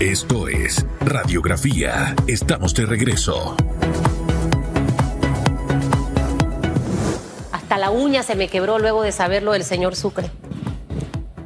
Esto es Radiografía. Estamos de regreso. Hasta la uña se me quebró luego de saberlo del señor Sucre.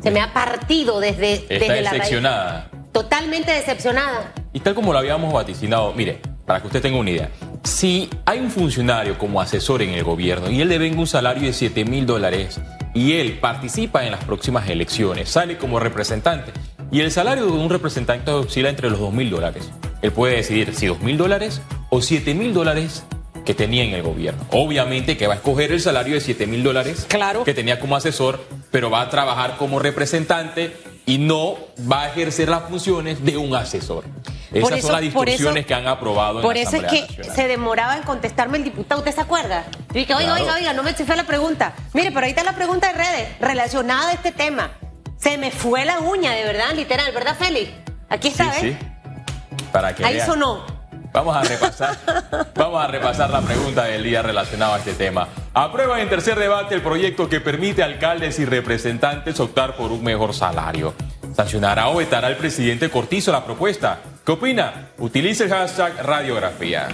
Se me ha partido desde, Está desde la raíz. decepcionada. Totalmente decepcionada. Y tal como lo habíamos vaticinado, mire, para que usted tenga una idea, si hay un funcionario como asesor en el gobierno y él le venga un salario de 7 mil dólares y él participa en las próximas elecciones, sale como representante y el salario de un representante oscila entre los 2 mil dólares, él puede decidir si 2 mil dólares o 7 mil dólares que tenía en el gobierno. Obviamente que va a escoger el salario de 7 mil dólares Claro. que tenía como asesor, pero va a trabajar como representante y no va a ejercer las funciones de un asesor. Esas Por eso- son las distorsiones que han aprobado en Por la eso es que Nacional. se demoraba en contestarme el diputado. ¿Usted se acuerda? Yo dije, oiga, Claro. oiga, oiga, no me fue la pregunta. Mire, pero ahí está la pregunta de redes relacionada a este tema. Se me fue la uña, de verdad, literal, ¿verdad, Félix? Aquí está, Sí, ¿ves? sí. Para que Ahí vean. sonó. Vamos a repasar, vamos a repasar la pregunta del día relacionada a este tema. Aprueba en tercer debate el proyecto que permite a alcaldes y representantes optar por un mejor salario. Sancionará o vetará el presidente Cortizo la propuesta. ¿Qué opina? Utilice el hashtag radiografía.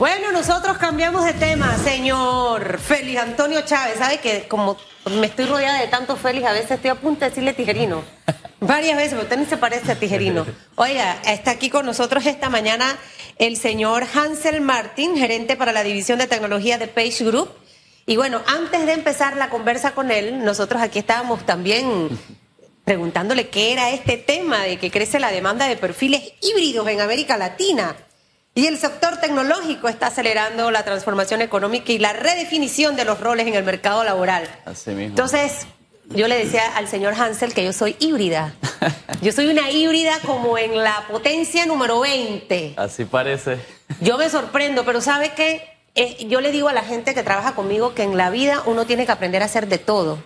Bueno, nosotros cambiamos de tema, señor Félix Antonio Chávez. ¿Sabe que como me estoy rodeada de tantos Félix, a veces estoy a punto de decirle tijerino? Varias veces, pero usted ni se parece a tijerino. Oiga, está aquí con nosotros esta mañana el señor Hansel Martin, gerente para la división de tecnología de Page Group. Y bueno, antes de empezar la conversa con él, nosotros aquí estábamos también preguntándole qué era este tema de que crece la demanda de perfiles híbridos en América Latina. Y el sector tecnológico está acelerando la transformación económica y la redefinición de los roles en el mercado laboral. Así mismo. Entonces, yo le decía al señor Hansel que yo soy híbrida. Yo soy una híbrida como en la potencia número 20. Así parece. Yo me sorprendo, pero ¿sabe qué? Eh, yo le digo a la gente que trabaja conmigo que en la vida uno tiene que aprender a hacer de todo,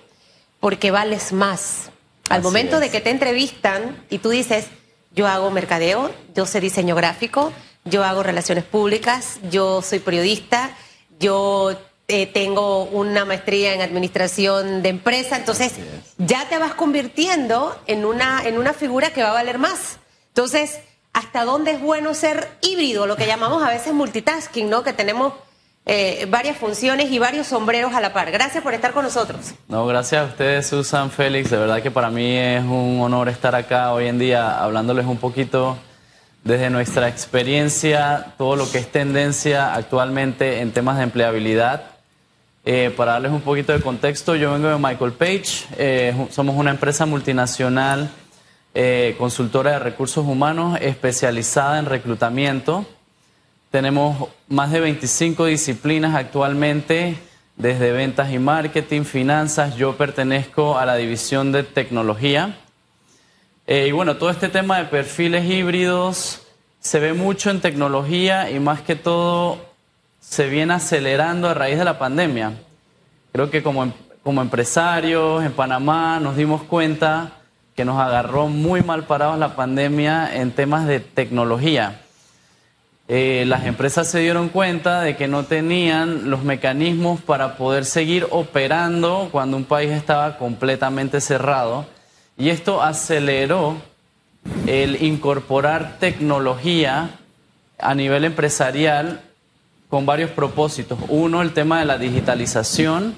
porque vales más. Al Así momento de es. que te entrevistan y tú dices, yo hago mercadeo, yo sé diseño gráfico, yo hago relaciones públicas, yo soy periodista, yo eh, tengo una maestría en administración de empresa, entonces ya te vas convirtiendo en una, en una figura que va a valer más. Entonces, ¿hasta dónde es bueno ser híbrido? Lo que llamamos a veces multitasking, ¿no? Que tenemos eh, varias funciones y varios sombreros a la par. Gracias por estar con nosotros. No, gracias a ustedes, Susan, Félix. De verdad que para mí es un honor estar acá hoy en día hablándoles un poquito desde nuestra experiencia, todo lo que es tendencia actualmente en temas de empleabilidad. Eh, para darles un poquito de contexto, yo vengo de Michael Page, eh, somos una empresa multinacional eh, consultora de recursos humanos especializada en reclutamiento. Tenemos más de 25 disciplinas actualmente, desde ventas y marketing, finanzas. Yo pertenezco a la división de tecnología. Eh, y bueno, todo este tema de perfiles híbridos se ve mucho en tecnología y más que todo se viene acelerando a raíz de la pandemia. Creo que como, em- como empresarios en Panamá nos dimos cuenta que nos agarró muy mal parados la pandemia en temas de tecnología. Eh, las empresas se dieron cuenta de que no tenían los mecanismos para poder seguir operando cuando un país estaba completamente cerrado y esto aceleró el incorporar tecnología a nivel empresarial con varios propósitos. Uno, el tema de la digitalización.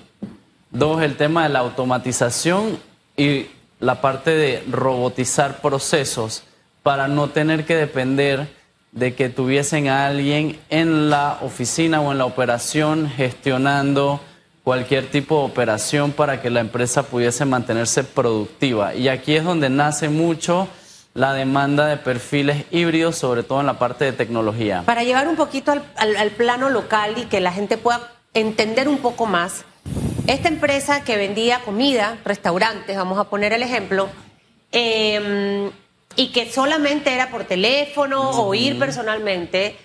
Dos, el tema de la automatización y la parte de robotizar procesos para no tener que depender de que tuviesen a alguien en la oficina o en la operación gestionando cualquier tipo de operación para que la empresa pudiese mantenerse productiva. Y aquí es donde nace mucho la demanda de perfiles híbridos, sobre todo en la parte de tecnología. Para llevar un poquito al, al- al plano local y que la gente pueda entender un poco más, esta empresa que vendía comida, restaurantes, vamos a poner el ejemplo, eh, y que solamente era por teléfono o ir personalmente,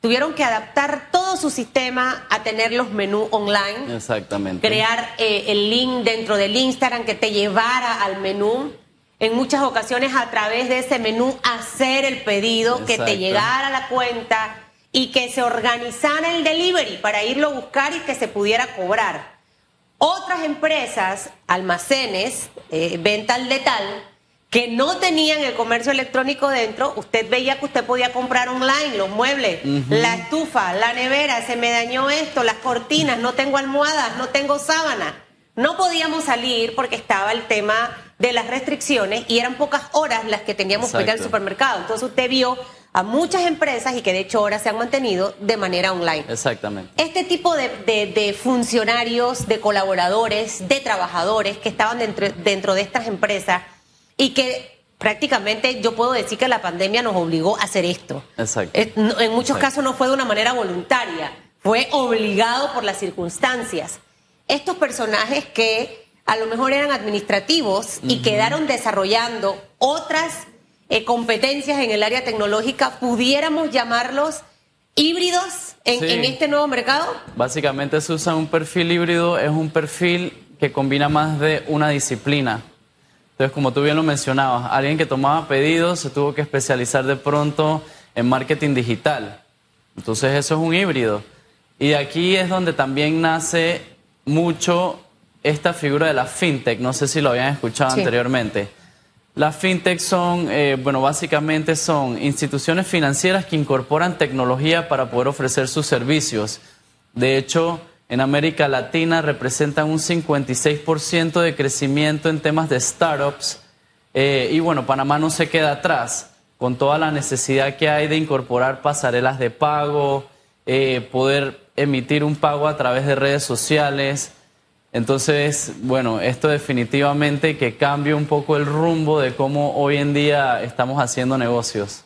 tuvieron que adaptar todo su sistema a tener los menús online Exactamente. crear eh, el link dentro del Instagram que te llevara al menú. En muchas ocasiones a través de ese menú hacer el pedido, que te llegara a la cuenta y que se organizara el delivery para irlo a buscar y que se pudiera cobrar. Otras empresas, almacenes, eh, venta al detal, que no tenían el comercio electrónico dentro, usted veía que usted podía comprar online los muebles, la estufa, la nevera, se me dañó esto, las cortinas, no tengo almohadas, no tengo sábana. No podíamos salir porque estaba el tema de las restricciones y eran pocas horas las que teníamos que ir al supermercado. Entonces usted vio a muchas empresas y que de hecho ahora se han mantenido de manera online. Exactamente. Este tipo de, funcionarios, de colaboradores, de trabajadores que estaban dentro, dentro de estas empresas y que prácticamente yo puedo decir que la pandemia nos obligó a hacer esto. Exacto. En muchos casos no fue de una manera voluntaria, fue obligado por las circunstancias. Estos personajes que a lo mejor eran administrativos y quedaron desarrollando otras eh, competencias en el área tecnológica, pudiéramos llamarlos híbridos en, este nuevo mercado? Básicamente se usa un perfil híbrido, es un perfil que combina más de una disciplina. Entonces, como tú bien lo mencionabas, alguien que tomaba pedidos se tuvo que especializar de pronto en marketing digital. Entonces, eso es un híbrido. Y aquí es donde también nace mucho esta figura de la fintech. No sé si lo habían escuchado anteriormente. Las fintech son, eh, bueno, básicamente son instituciones financieras que incorporan tecnología para poder ofrecer sus servicios. De hecho, en América Latina representan un 56% de crecimiento en temas de startups. Eh, y bueno, Panamá no se queda atrás con toda la necesidad que hay de incorporar pasarelas de pago, eh, poder emitir un pago a través de redes sociales. Entonces, bueno, esto definitivamente que cambie un poco el rumbo de cómo hoy en día estamos haciendo negocios.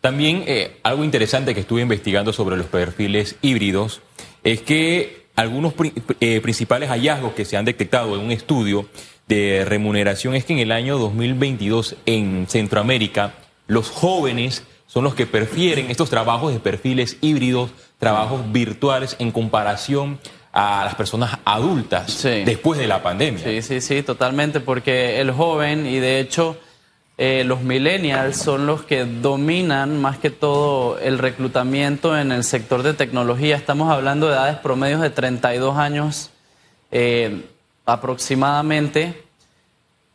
También eh, algo interesante que estuve investigando sobre los perfiles híbridos es que algunos eh, principales hallazgos que se han detectado en un estudio de remuneración es que en el año 2022 en Centroamérica los jóvenes son los que prefieren estos trabajos de perfiles híbridos, trabajos virtuales en comparación a las personas adultas después de la pandemia. Sí, sí, sí, totalmente, porque el joven y de hecho eh, los millennials son los que dominan más que todo el reclutamiento en el sector de tecnología. Estamos hablando de edades promedios de 32 años eh, aproximadamente.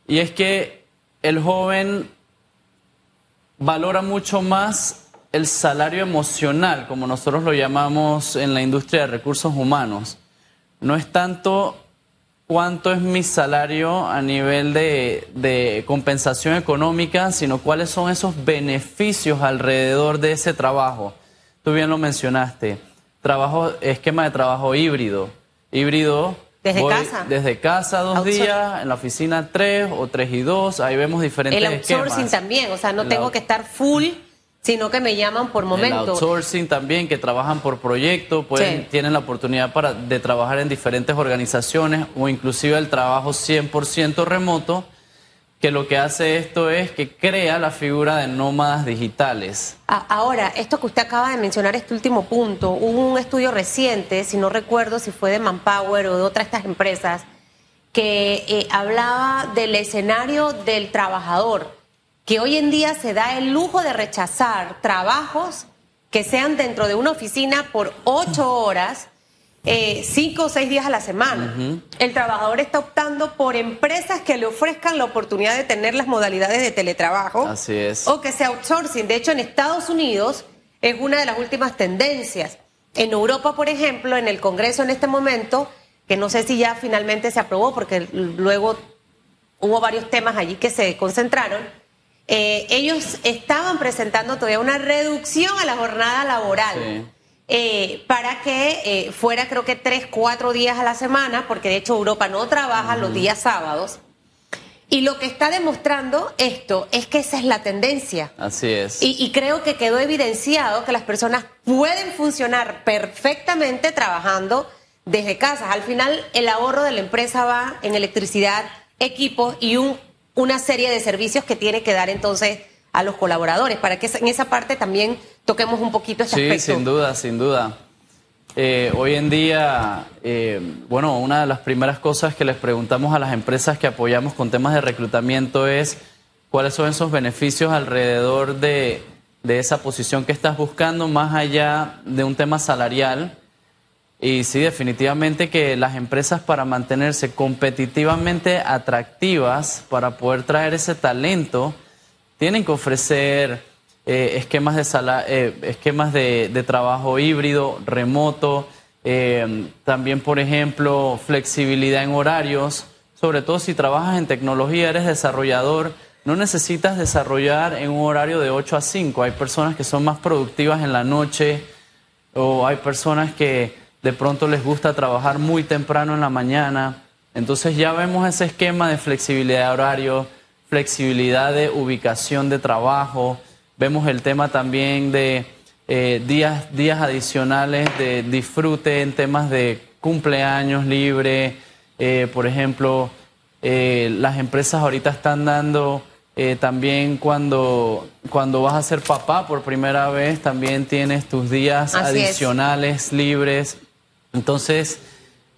Y es que el joven valora mucho más el salario emocional, como nosotros lo llamamos en la industria de recursos humanos no es tanto cuánto es mi salario a nivel de, compensación económica, sino cuáles son esos beneficios alrededor de ese trabajo. Tú bien lo mencionaste, trabajo, esquema de trabajo híbrido. Híbrido. Desde casa. Desde casa dos días, en la oficina tres o tres y dos, ahí vemos diferentes El outsourcing también, o sea, no tengo que estar full sino que me llaman por momento. El outsourcing también, que trabajan por proyecto, pueden, tienen la oportunidad para, de trabajar en diferentes organizaciones o inclusive el trabajo 100% remoto, que lo que hace esto es que crea la figura de nómadas digitales. Ahora, esto que usted acaba de mencionar, este último punto, hubo un estudio reciente, si no recuerdo si fue de Manpower o de otra de estas empresas, que eh, hablaba del escenario del trabajador que hoy en día se da el lujo de rechazar trabajos que sean dentro de una oficina por ocho horas, eh, cinco o seis días a la semana. El trabajador está optando por empresas que le ofrezcan la oportunidad de tener las modalidades de teletrabajo. Así es. O que sea outsourcing. De hecho, en Estados Unidos es una de las últimas tendencias. En Europa, por ejemplo, en el Congreso en este momento, que no sé si ya finalmente se aprobó, porque luego hubo varios temas allí que se concentraron eh, ellos estaban presentando todavía una reducción a la jornada laboral. Eh, para que eh, fuera creo que tres, cuatro días a la semana, porque de hecho Europa no trabaja los días sábados. Y lo que está demostrando esto es que esa es la tendencia. Así es. Y, y, creo que quedó evidenciado que las personas pueden funcionar perfectamente trabajando desde casa. Al final, el ahorro de la empresa va en electricidad, equipos y un una serie de servicios que tiene que dar entonces a los colaboradores, para que en esa parte también toquemos un poquito ese sí, sin duda, sin duda. Eh, hoy en día, eh, bueno, una de las primeras cosas que les preguntamos a las empresas que apoyamos con temas de reclutamiento es cuáles son esos beneficios alrededor de, de esa posición que estás buscando, más allá de un tema salarial. Y sí, definitivamente que las empresas para mantenerse competitivamente atractivas, para poder traer ese talento, tienen que ofrecer eh, esquemas, de, sala, eh, esquemas de, trabajo híbrido, remoto, eh, también, por ejemplo, flexibilidad en horarios, sobre todo si trabajas en tecnología, eres desarrollador, no necesitas desarrollar en un horario de 8 a 5. Hay personas que son más productivas en la noche o hay personas que de pronto les gusta trabajar muy temprano en la mañana. Entonces ya vemos ese esquema de flexibilidad de horario, flexibilidad de ubicación de trabajo, vemos el tema también de eh, días, días adicionales de disfrute en temas de cumpleaños libre, eh, por ejemplo, eh, las empresas ahorita están dando también cuando, cuando vas a ser papá por primera vez, también tienes tus días adicionales libres entonces,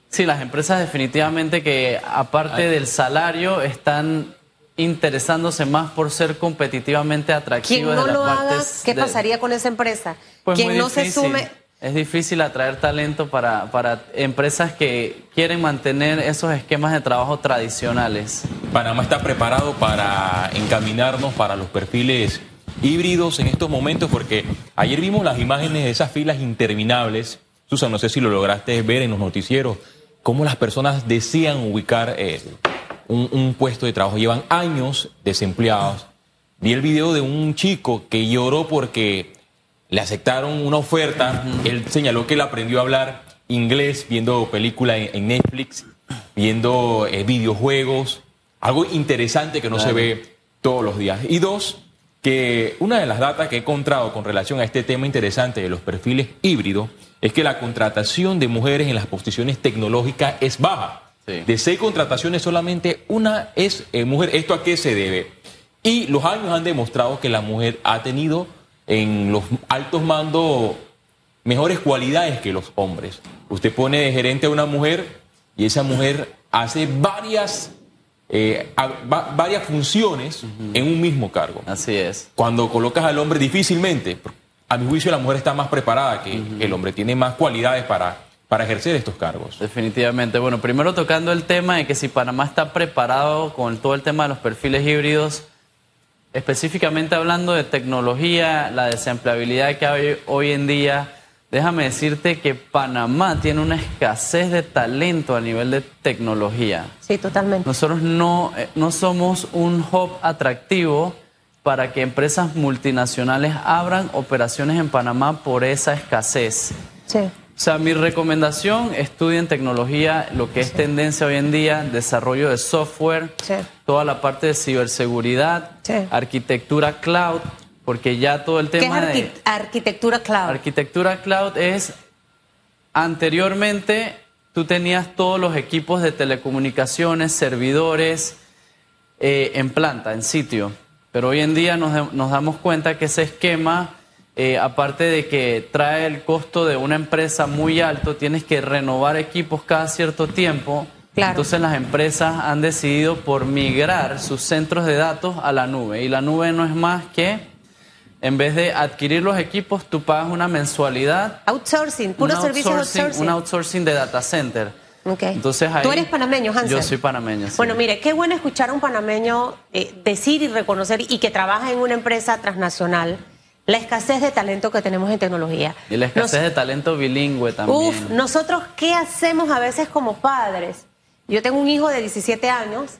sí, las empresas definitivamente que aparte del salario están interesándose más por ser competitivamente atractivas. Quien no lo haga, ¿qué pasaría con esa empresa? Pues Quien no se sume... Es difícil atraer talento para, para empresas que quieren mantener esos esquemas de trabajo tradicionales. Panamá está preparado para encaminarnos para los perfiles híbridos en estos momentos porque ayer vimos las imágenes de esas filas interminables Susan, no sé si lo lograste ver en los noticieros, cómo las personas desean ubicar eh, un, puesto de trabajo. Llevan años desempleados. Vi el video de un chico que lloró porque le aceptaron una oferta. Él señaló que él aprendió a hablar inglés viendo películas en, Netflix, viendo eh, videojuegos. Algo interesante que no se ve todos los días. Y dos, que una de las datas que he encontrado con relación a este tema interesante de los perfiles híbridos es que la contratación de mujeres en las posiciones tecnológicas es baja. De seis contrataciones solamente una es eh, mujer. ¿Esto a qué se debe? Y los años han demostrado que la mujer ha tenido en los altos mandos mejores cualidades que los hombres. Usted pone de gerente a una mujer y esa mujer hace varias, eh, varias funciones en un mismo cargo. Así es. Cuando colocas al hombre difícilmente, a mi juicio la mujer está más preparada que el hombre, tiene más cualidades para, para ejercer estos cargos. Definitivamente. Bueno, primero tocando el tema de que si Panamá está preparado con todo el tema de los perfiles híbridos, específicamente hablando de tecnología, la desempleabilidad que hay hoy en día, déjame decirte que Panamá tiene una escasez de talento a nivel de tecnología. Sí, totalmente. Nosotros no, eh, no somos un hub atractivo para que empresas multinacionales abran operaciones en Panamá por esa escasez. Sí. O sea, mi recomendación, estudien tecnología, lo que es tendencia hoy en día, desarrollo de software, toda la parte de ciberseguridad, arquitectura cloud, porque ya todo el tema ¿Qué es arquitectura cloud? Arquitectura cloud es, anteriormente tú tenías todos los equipos de telecomunicaciones, servidores eh, en planta, en sitio. Pero hoy en día nos, nos damos cuenta que ese esquema, eh, aparte de que trae el costo de una empresa muy alto, tienes que renovar equipos cada cierto tiempo. Entonces las empresas han decidido por migrar sus centros de datos a la nube. Y la nube no es más que, en vez de adquirir los equipos, tú pagas una mensualidad. Outsourcing, puro servicio outsourcing. Un outsourcing de data center. Entonces Tú eres panameño, Hansel. Yo soy panameño. Bueno, mire, qué bueno escuchar a un panameño eh, decir y reconocer y que trabaja en una empresa transnacional la escasez de talento que tenemos en tecnología. Y la escasez de talento bilingüe también. Uf, nosotros qué hacemos a veces como padres. Yo tengo un hijo de 17 años,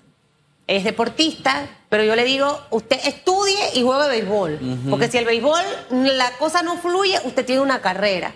es deportista, pero yo le digo, usted estudie y juegue béisbol, porque si el béisbol la cosa no fluye, usted tiene una carrera.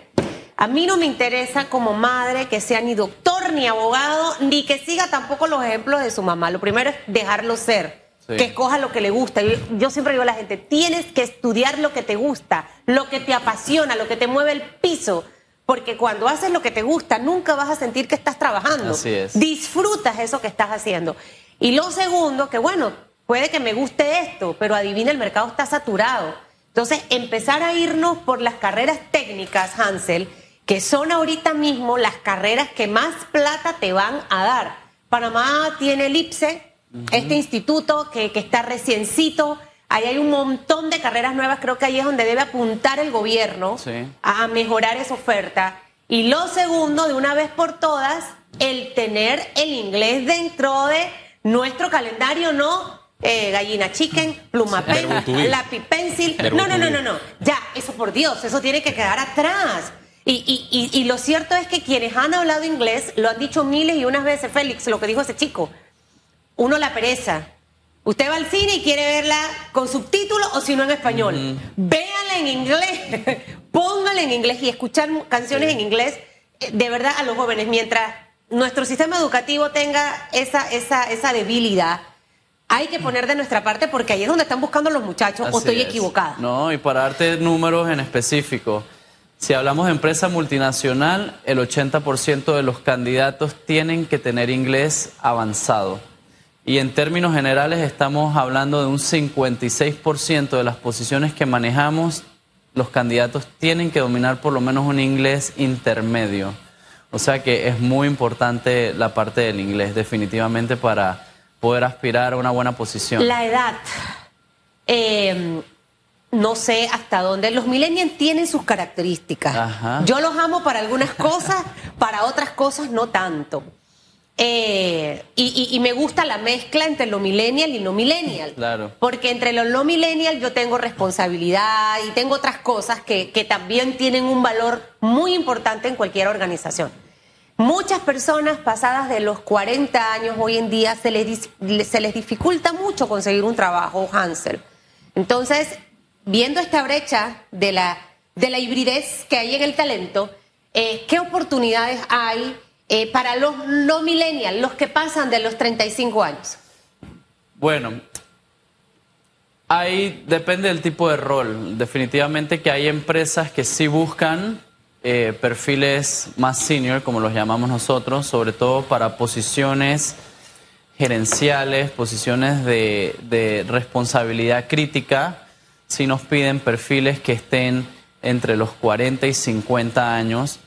A mí no me interesa como madre que sea ni doctor ni abogado, ni que siga tampoco los ejemplos de su mamá. Lo primero es dejarlo ser, que escoja lo que le gusta. Yo, siempre digo a la gente, tienes que estudiar lo que te gusta, lo que te apasiona, lo que te mueve el piso. Porque cuando haces lo que te gusta, nunca vas a sentir que estás trabajando. Así es. Disfrutas eso que estás haciendo. Y lo segundo, que bueno, puede que me guste esto, pero adivina, el mercado está saturado. Entonces, empezar a irnos por las carreras técnicas, Hansel, que son ahorita mismo las carreras que más plata te van a dar. Panamá tiene el IPSE, este instituto que, está reciencito. Ahí hay un montón de carreras nuevas, creo que ahí es donde debe apuntar el gobierno a mejorar esa oferta. Y lo segundo, de una vez por todas, el tener el inglés dentro de nuestro calendario, no eh, gallina chicken, pluma pen, lápiz pencil. No, no, no, no, no. Ya, eso por Dios, eso tiene que quedar atrás. Y, y, y, y lo cierto es que quienes han hablado inglés lo han dicho miles y unas veces, Félix, lo que dijo ese chico. Uno la pereza. Usted va al cine y quiere verla con subtítulos o si no en español. Véanla en inglés. Póngala en inglés y escuchar canciones en inglés eh, de verdad a los jóvenes. Mientras nuestro sistema educativo tenga esa, esa, esa debilidad, hay que poner de nuestra parte porque ahí es donde están buscando los muchachos o estoy es. equivocada. No, y para darte números en específico, si hablamos de empresa multinacional, el 80% de los candidatos tienen que tener inglés avanzado. Y en términos generales estamos hablando de un 56% de las posiciones que manejamos, los candidatos tienen que dominar por lo menos un inglés intermedio. O sea que es muy importante la parte del inglés, definitivamente, para poder aspirar a una buena posición. La edad. eh, no sé hasta dónde. Los millennials tienen sus características. Ajá. Yo los amo para algunas cosas, para otras cosas no tanto. Eh, y, y- y me gusta la mezcla entre lo millennial y lo millennial. Claro. Porque entre lo no millennial yo tengo responsabilidad y tengo otras cosas que, que también tienen un valor muy importante en cualquier organización. Muchas personas pasadas de los 40 años hoy en día se les, se les dificulta mucho conseguir un trabajo, Hansel. Entonces, viendo esta brecha de la, de la hibridez que hay en el talento, eh, ¿qué oportunidades hay eh, para los no millennials, los que pasan de los 35 años? Bueno, ahí depende del tipo de rol. Definitivamente que hay empresas que sí buscan eh, perfiles más senior, como los llamamos nosotros, sobre todo para posiciones gerenciales, posiciones de, de responsabilidad crítica. Sí nos piden perfiles que estén entre los 40 y 50 años,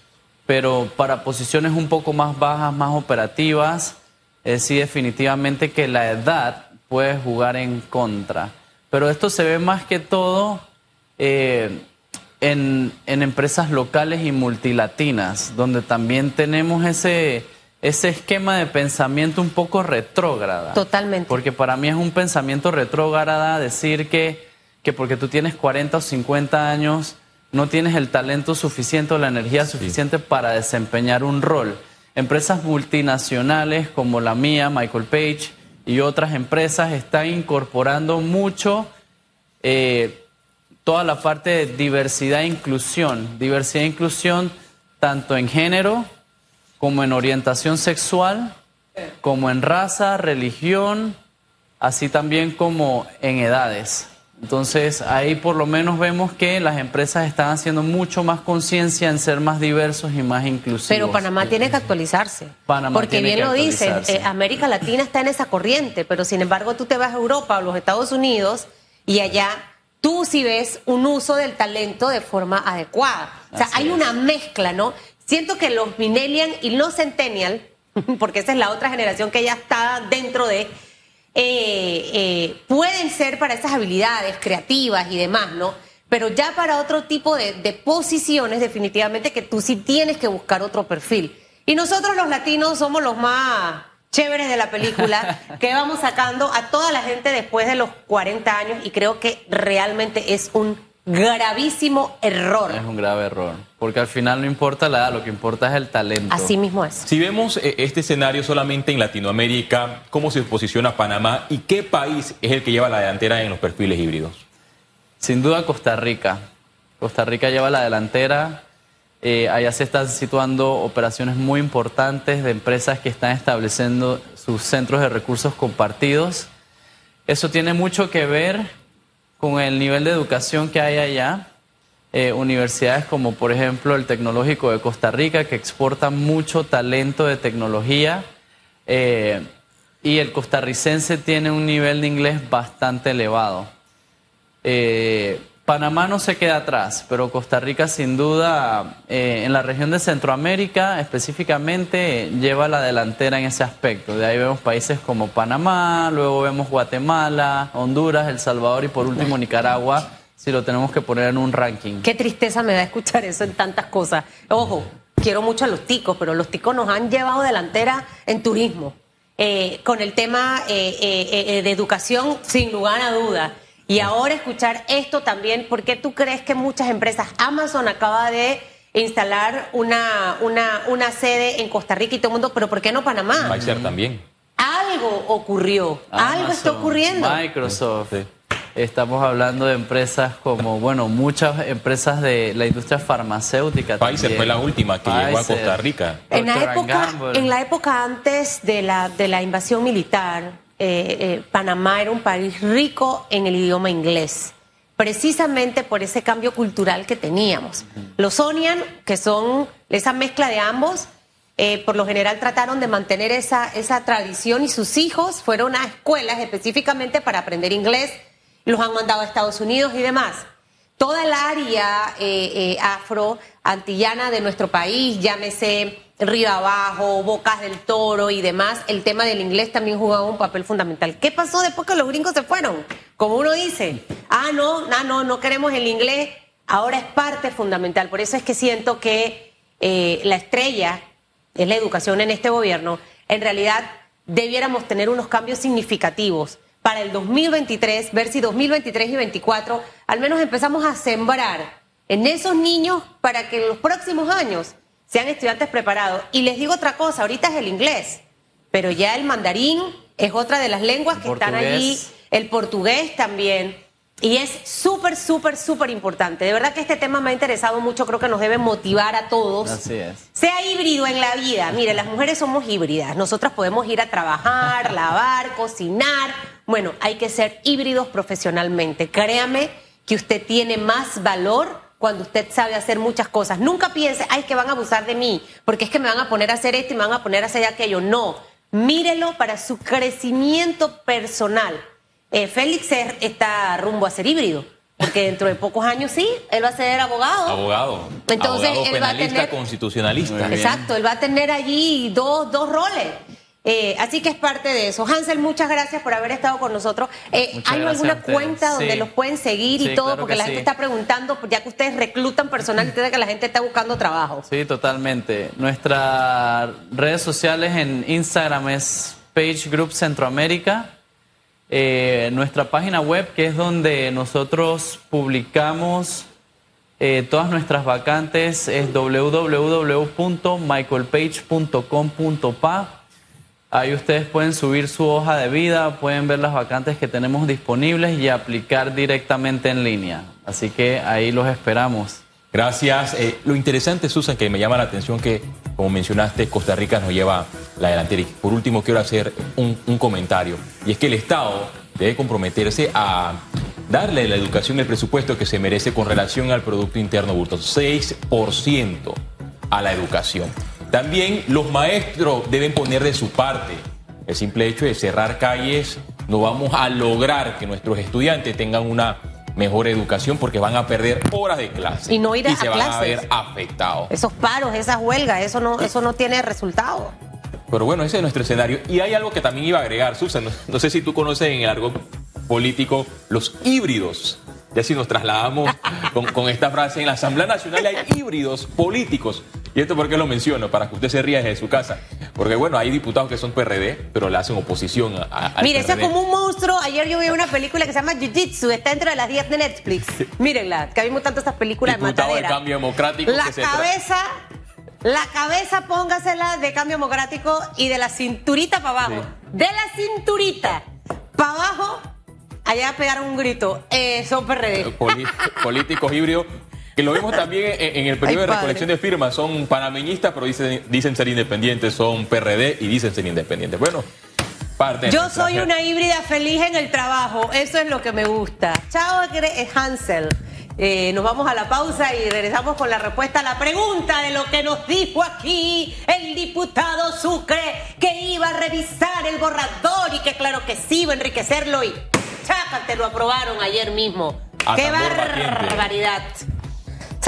pero para posiciones un poco más bajas, más operativas, eh, sí definitivamente que la edad puede jugar en contra. Pero esto se ve más que todo eh, en, en empresas locales y multilatinas, donde también tenemos ese, ese esquema de pensamiento un poco retrógrada. Totalmente. Porque para mí es un pensamiento retrógrada decir que, que porque tú tienes 40 o 50 años no tienes el talento suficiente o la energía suficiente para desempeñar un rol. Empresas multinacionales como la mía, Michael Page y otras empresas están incorporando mucho eh, toda la parte de diversidad e inclusión. Diversidad e inclusión tanto en género como en orientación sexual, como en raza, religión, así también como en edades. Entonces ahí por lo menos vemos que las empresas están haciendo mucho más conciencia en ser más diversos y más inclusivos. Pero Panamá tiene que actualizarse. Panamá porque tiene bien lo dicen, actualizarse. eh, América Latina está en esa corriente, pero sin embargo tú te vas a Europa o los Estados Unidos y allá tú sí ves un uso del talento de forma adecuada. O sea, Así hay es. una mezcla, ¿no? Siento que los millennial y los centennial, porque esa es la otra generación que ya está dentro de, eh, eh, pueden ser para esas habilidades creativas y demás, ¿no? Pero ya para otro tipo de, de posiciones, definitivamente que tú sí tienes que buscar otro perfil. Y nosotros los latinos somos los más chéveres de la película, que vamos sacando a toda la gente después de los 40 años y creo que realmente es un gravísimo error. Es un grave error, porque al final no importa la edad, lo que importa es el talento. Así mismo es. Si vemos eh, este escenario solamente en Latinoamérica, ¿cómo se posiciona Panamá y qué país es el que lleva la delantera en los perfiles híbridos? Sin duda Costa Rica. Costa Rica lleva la delantera. Eh, allá se están situando operaciones muy importantes de empresas que están estableciendo sus centros de recursos compartidos. Eso tiene mucho que ver con el nivel de educación que hay allá. Eh, universidades como por ejemplo el Tecnológico de Costa Rica que exporta mucho talento de tecnología eh, y el costarricense tiene un nivel de inglés bastante elevado. Eh, Panamá no se queda atrás, pero Costa Rica sin duda eh, en la región de Centroamérica específicamente lleva la delantera en ese aspecto. De ahí vemos países como Panamá, luego vemos Guatemala, Honduras, El Salvador y por último Nicaragua, si lo tenemos que poner en un ranking. Qué tristeza me da escuchar eso en tantas cosas. Ojo, quiero mucho a los ticos, pero los ticos nos han llevado delantera en turismo. Eh, con el tema eh, de educación, sin lugar a duda. Y ahora escuchar esto también, ¿por qué tú crees que muchas empresas, Amazon acaba de instalar una, una, una sede en Costa Rica y todo el mundo, pero ¿por qué no Panamá? Pfizer también. Algo ocurrió, algo está ocurriendo. Microsoft. Sí. Estamos hablando de empresas como, bueno, muchas empresas de la industria farmacéutica. Pfizer también. fue la última que llegó a. Costa Rica. En la, época, en la época antes de la, de la invasión militar, eh, eh, Panamá era un país rico en el idioma inglés, precisamente por ese cambio cultural que teníamos. Los Onian, que son esa mezcla de ambos, eh, por lo general trataron de mantener esa, esa tradición y sus hijos fueron a escuelas específicamente para aprender inglés, los han mandado a Estados Unidos y demás. Toda el área eh, eh, afro antillana de nuestro país, llámese Río Abajo, Bocas del Toro y demás, el tema del inglés también jugaba un papel fundamental. ¿Qué pasó después que los gringos se fueron? Como uno dice, ah, no, no, no, no queremos el inglés, ahora es parte fundamental. Por eso es que siento que eh, la estrella es la educación en este gobierno. En realidad, debiéramos tener unos cambios significativos para el 2023, ver si 2023 y 2024 al menos empezamos a sembrar en esos niños para que en los próximos años sean estudiantes preparados. Y les digo otra cosa, ahorita es el inglés, pero ya el mandarín es otra de las lenguas El que están allí, el portugués también. Y es súper, súper, súper importante. De verdad que este tema me ha interesado mucho, creo que nos debe motivar a todos. Así es. Sea híbrido en la vida. Mire, las mujeres somos híbridas. Nosotras podemos ir a trabajar, lavar, cocinar. Bueno, hay que ser híbridos profesionalmente. Créame que usted tiene más valor cuando usted sabe hacer muchas cosas. Nunca piense, ay, que van a abusar de mí, porque es que me van a poner a hacer esto y me van a poner a hacer aquello. No, mírelo para su crecimiento personal. Eh, Félix es- está rumbo a ser híbrido, porque dentro de pocos años sí, él va a ser abogado. Abogado. Entonces, abogado él va a tener- constitucionalista. Exacto, él va a tener allí dos, dos roles. Eh, así que es parte de eso. Hansel, muchas gracias por haber estado con nosotros. Eh, ¿Hay alguna cuenta donde Sí. los pueden seguir y Sí, todo? claro Porque que la gente está preguntando, ya que ustedes reclutan personal ustedes que la gente está buscando trabajo. Sí, totalmente. Nuestras redes sociales en Instagram es Page Group Centroamérica. Eh, nuestra página web, que es donde nosotros publicamos eh, todas nuestras vacantes, es www.michaelpage.com.pa. Ahí ustedes pueden subir su hoja de vida, pueden ver las vacantes que tenemos disponibles y aplicar directamente en línea. Así que ahí los esperamos. Gracias. Eh, lo interesante, Susan, que me llama la atención que, como mencionaste, Costa Rica nos lleva la delantera. Y por último, quiero hacer un, comentario. Y es que el Estado debe comprometerse a darle la educación el presupuesto que se merece con relación al Producto Interno Bruto. 6% a la educación. También los maestros deben poner de su parte. El simple hecho de cerrar calles no vamos a lograr que nuestros estudiantes tengan una mejor educación porque van a perder horas de clase Y no ir a- se a van a ver afectados. Esos paros, esas huelgas, eso no, eso no tiene resultado. Pero bueno, ese es nuestro escenario. Y hay algo que también iba a agregar, Susan. No, no sé si tú conoces en el argot político los híbridos. Ya si nos trasladamos con, con esta frase, en la Asamblea Nacional hay híbridos políticos. ¿Y esto por qué lo menciono? Para que usted se ría desde su casa. Porque bueno, hay diputados que son PRD, pero le hacen oposición a, a- Mire, eso es como un monstruo. Ayer yo vi una película que se llama Jiu-Jitsu, está dentro de las 10 de Netflix. Mírenla, que me gustan tantas películas de Diputado de matadera. Cambio Democrático La que cabeza, la cabeza póngasela de Cambio Democrático y de la cinturita para abajo. De la cinturita para abajo, allá pegaron un grito. Eh, son PRD. Poli- políticos híbridos, que lo vemos también en, en el periodo Ay, de recolección de firmas. Son panameñistas, pero dicen, dicen ser independientes, son PRD y dicen ser independientes. Bueno, parte Yo soy una híbrida feliz en el trabajo, eso es lo que me gusta. Chao, Gre- Hansel. Eh, nos vamos a la pausa y regresamos con la respuesta a la pregunta de lo que nos dijo aquí el diputado Sucre, que iba a revisar el borrador y que claro que sí iba a enriquecerlo y chácate, lo aprobaron ayer mismo. A ¡Qué barbaridad!